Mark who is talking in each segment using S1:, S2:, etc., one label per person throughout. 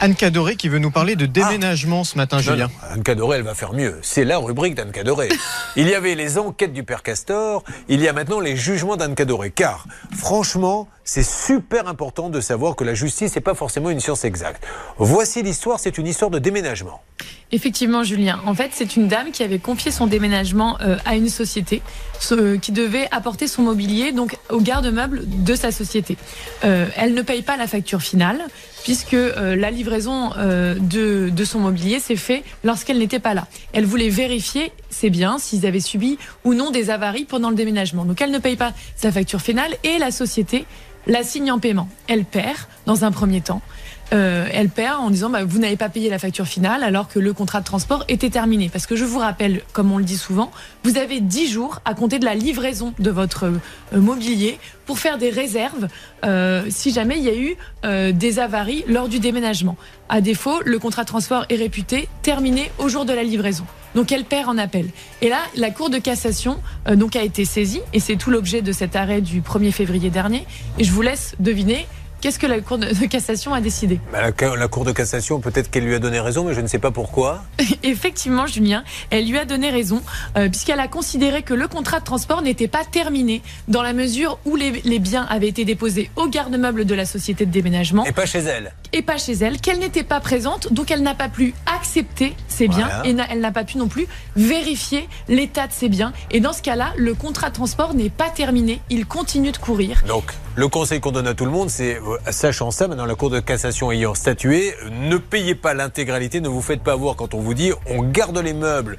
S1: Anne Cadoré qui veut nous parler de déménagement ce matin, Julien.
S2: Anne Cadoré, elle va faire mieux. C'est la rubrique d'Anne Cadoré. Il y avait les enquêtes du père Castor, il y a maintenant les jugements d'Anne Cadoré. Car, franchement, c'est super important de savoir que la justice n'est pas forcément une science exacte. Voici l'histoire, c'est une histoire de déménagement.
S3: Effectivement, Julien. En fait, c'est une dame qui avait confié son déménagement euh, à une société qui devait apporter son mobilier donc au garde-meuble de sa société. Euh, elle ne paye pas la facture finale puisque euh, la livraison de, de son mobilier s'est fait lorsqu'elle n'était pas là. Elle voulait vérifier ses biens, s'ils avaient subi ou non des avaries pendant le déménagement. Donc elle ne paye pas sa facture finale et la société la signe en paiement. Elle perd dans un premier temps. Euh, elle perd en disant bah, vous n'avez pas payé la facture finale alors que le contrat de transport était terminé. Parce que je vous rappelle, comme on le dit souvent, vous avez 10 jours à compter de la livraison de votre euh, mobilier pour faire des réserves euh, si jamais il y a eu des avaries lors du déménagement. À défaut, le contrat de transport est réputé terminé au jour de la livraison. Donc elle perd en appel. Et là, la Cour de cassation donc a été saisie et c'est tout l'objet de cet arrêt du 1er février dernier. Et je vous laisse deviner Qu'est-ce que la Cour de cassation a décidé?
S2: Bah, la, Cour de cassation, peut-être qu'elle lui a donné raison, mais je ne sais pas pourquoi.
S3: Effectivement, Julien, elle lui a donné raison, euh, puisqu'elle a considéré que le contrat de transport n'était pas terminé, dans la mesure où les, biens avaient été déposés au garde-meuble de la société de déménagement.
S2: Et pas chez elle.
S3: Et pas chez elle, qu'elle n'était pas présente, donc elle n'a pas pu accepter ses biens, et elle n'a pas pu non plus vérifier l'état de ses biens. Et dans ce cas-là, le contrat de transport n'est pas terminé, il continue de courir.
S2: Donc, le conseil qu'on donne à tout le monde, c'est euh, sachant ça, maintenant la Cour de cassation ayant statué, ne payez pas l'intégralité, ne vous faites pas voir quand on vous dit on garde les meubles.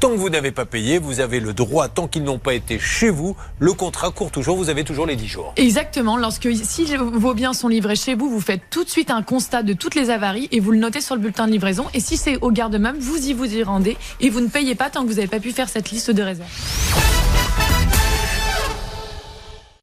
S2: Tant que vous n'avez pas payé, vous avez le droit, tant qu'ils n'ont pas été chez vous, le contrat court toujours, vous avez toujours les 10 jours.
S3: Exactement. Lorsque, si vos biens sont livrés chez vous, vous faites tout de suite un constat de toutes les avaries et vous le notez sur le bulletin de livraison. Et si c'est au garde-meuble, vous y vous y rendez et vous ne payez pas tant que vous n'avez pas pu faire cette liste de réserve.